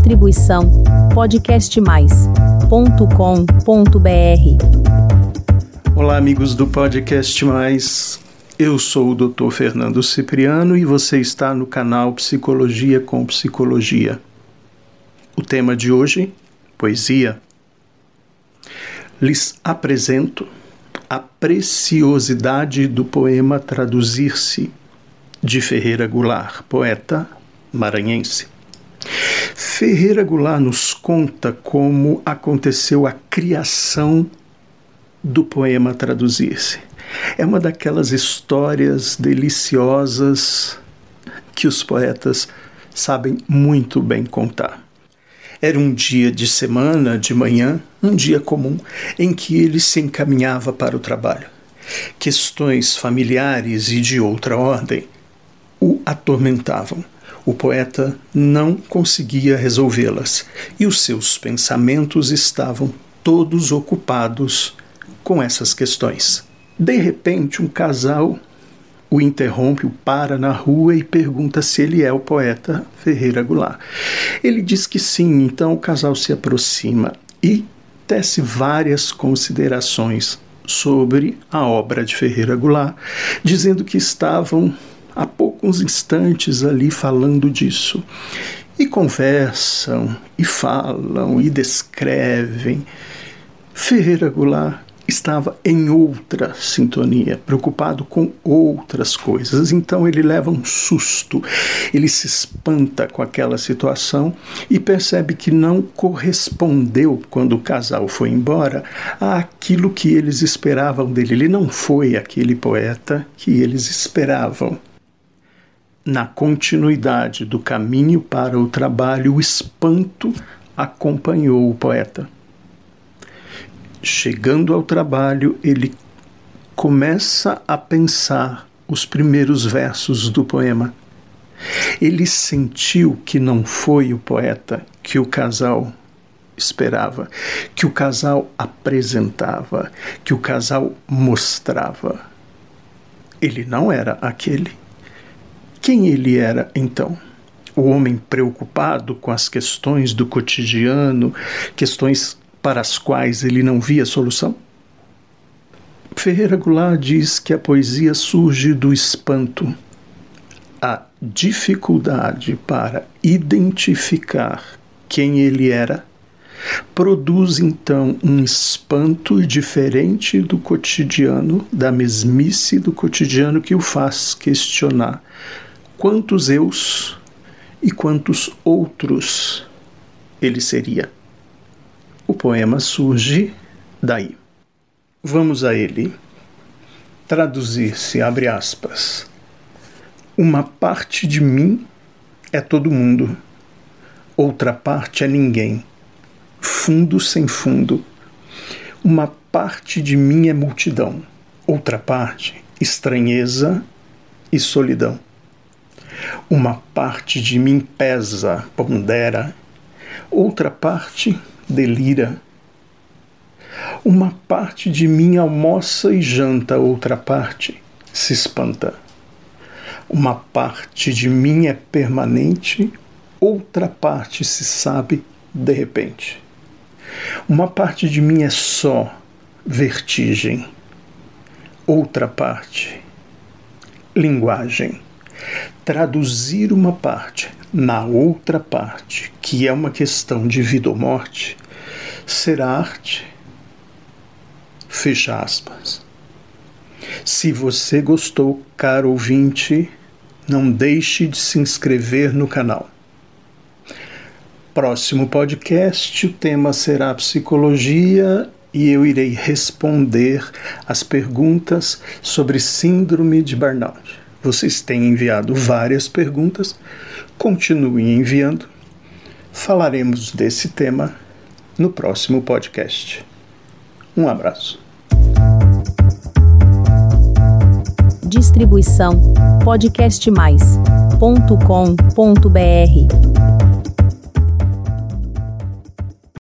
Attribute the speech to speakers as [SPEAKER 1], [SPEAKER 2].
[SPEAKER 1] Distribuição podcastmais.com.br.
[SPEAKER 2] Olá, amigos do Podcast Mais. Eu sou o Dr. Fernando Cipriano e você está no canal Psicologia com Psicologia. O tema de hoje: poesia. Lhes apresento a preciosidade do poema Traduzir-se de Ferreira Goulart, poeta maranhense. Ferreira Goulart nos conta como aconteceu a criação do poema Traduzir-se. É uma daquelas histórias deliciosas que os poetas sabem muito bem contar. Era um dia de semana, de manhã, um dia comum, em que ele se encaminhava para o trabalho. Questões familiares e de outra ordem o atormentavam. O poeta não conseguia resolvê-las e os seus pensamentos estavam todos ocupados com essas questões. De repente, um casal o interrompe, o para na rua e pergunta se ele é o poeta Ferreira Goulart. Ele diz que sim, então o casal se aproxima e tece várias considerações sobre a obra de Ferreira Goulart, dizendo que estavam há poucos instantes ali falando disso. E conversam, e falam, e descrevem. Ferreira Goulart estava em outra sintonia, preocupado com outras coisas. Então ele leva um susto, ele se espanta com aquela situação e percebe que não correspondeu quando o casal foi embora àquilo que eles esperavam dele. Ele não foi aquele poeta que eles esperavam na continuidade do caminho para o trabalho, o espanto acompanhou o poeta. Chegando ao trabalho, ele começa a pensar os primeiros versos do poema. Ele sentiu que não foi o poeta que o casal esperava, que o casal apresentava, que o casal mostrava. Ele não era aquele. Quem ele era então? O homem preocupado com as questões do cotidiano, questões para as quais ele não via solução? Ferreira Goulart diz que a poesia surge do espanto. A dificuldade para identificar quem ele era produz então um espanto diferente do cotidiano, da mesmice do cotidiano que o faz questionar quantos eus e quantos outros ele seria. O poema surge daí. Vamos a ele. Traduzir-se, abre aspas. Uma parte de mim é todo mundo, outra parte é ninguém, fundo sem fundo. Uma parte de mim é multidão, outra parte, estranheza e solidão. Uma parte de mim pesa, pondera, outra parte delira. Uma parte de mim almoça e janta, outra parte se espanta. Uma parte de mim é permanente, outra parte se sabe de repente. Uma parte de mim é só vertigem, outra parte, linguagem traduzir uma parte na outra parte, que é uma questão de vida ou morte, será arte. Fecha aspas. Se você gostou, caro ouvinte, não deixe de se inscrever no canal. Próximo podcast, o tema será psicologia e eu irei responder as perguntas sobre síndrome de burnout. Vocês têm enviado várias perguntas, continuem enviando. Falaremos desse tema no próximo podcast. Um abraço.
[SPEAKER 1] Distribuição podcastmais.com.br